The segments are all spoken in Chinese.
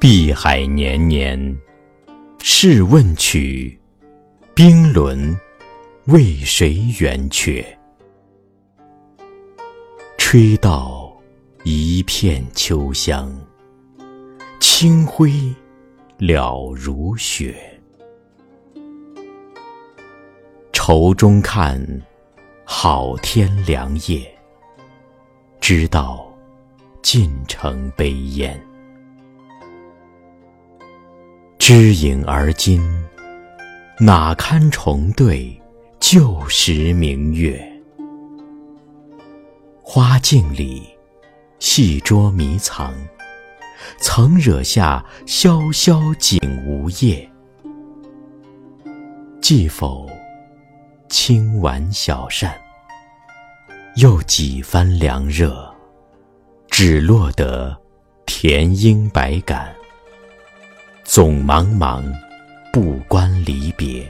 碧海年年，试问曲，冰轮为谁圆缺？吹到一片秋香，清辉了如雪。愁中看，好天良夜，知道尽成悲烟。知影而今，哪堪重对旧时明月？花径里，细捉迷藏，曾惹下萧萧景无叶。既否轻挽小扇，又几番凉热，只落得田英百感。总茫茫，不关离别。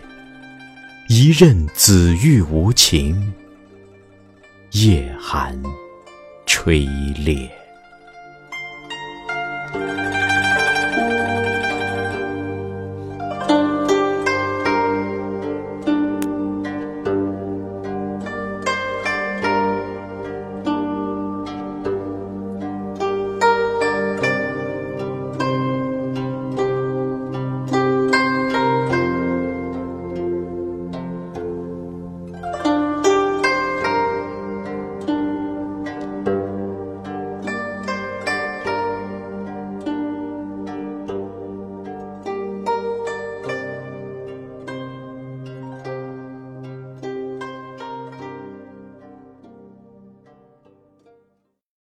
一任紫玉无情，夜寒吹裂。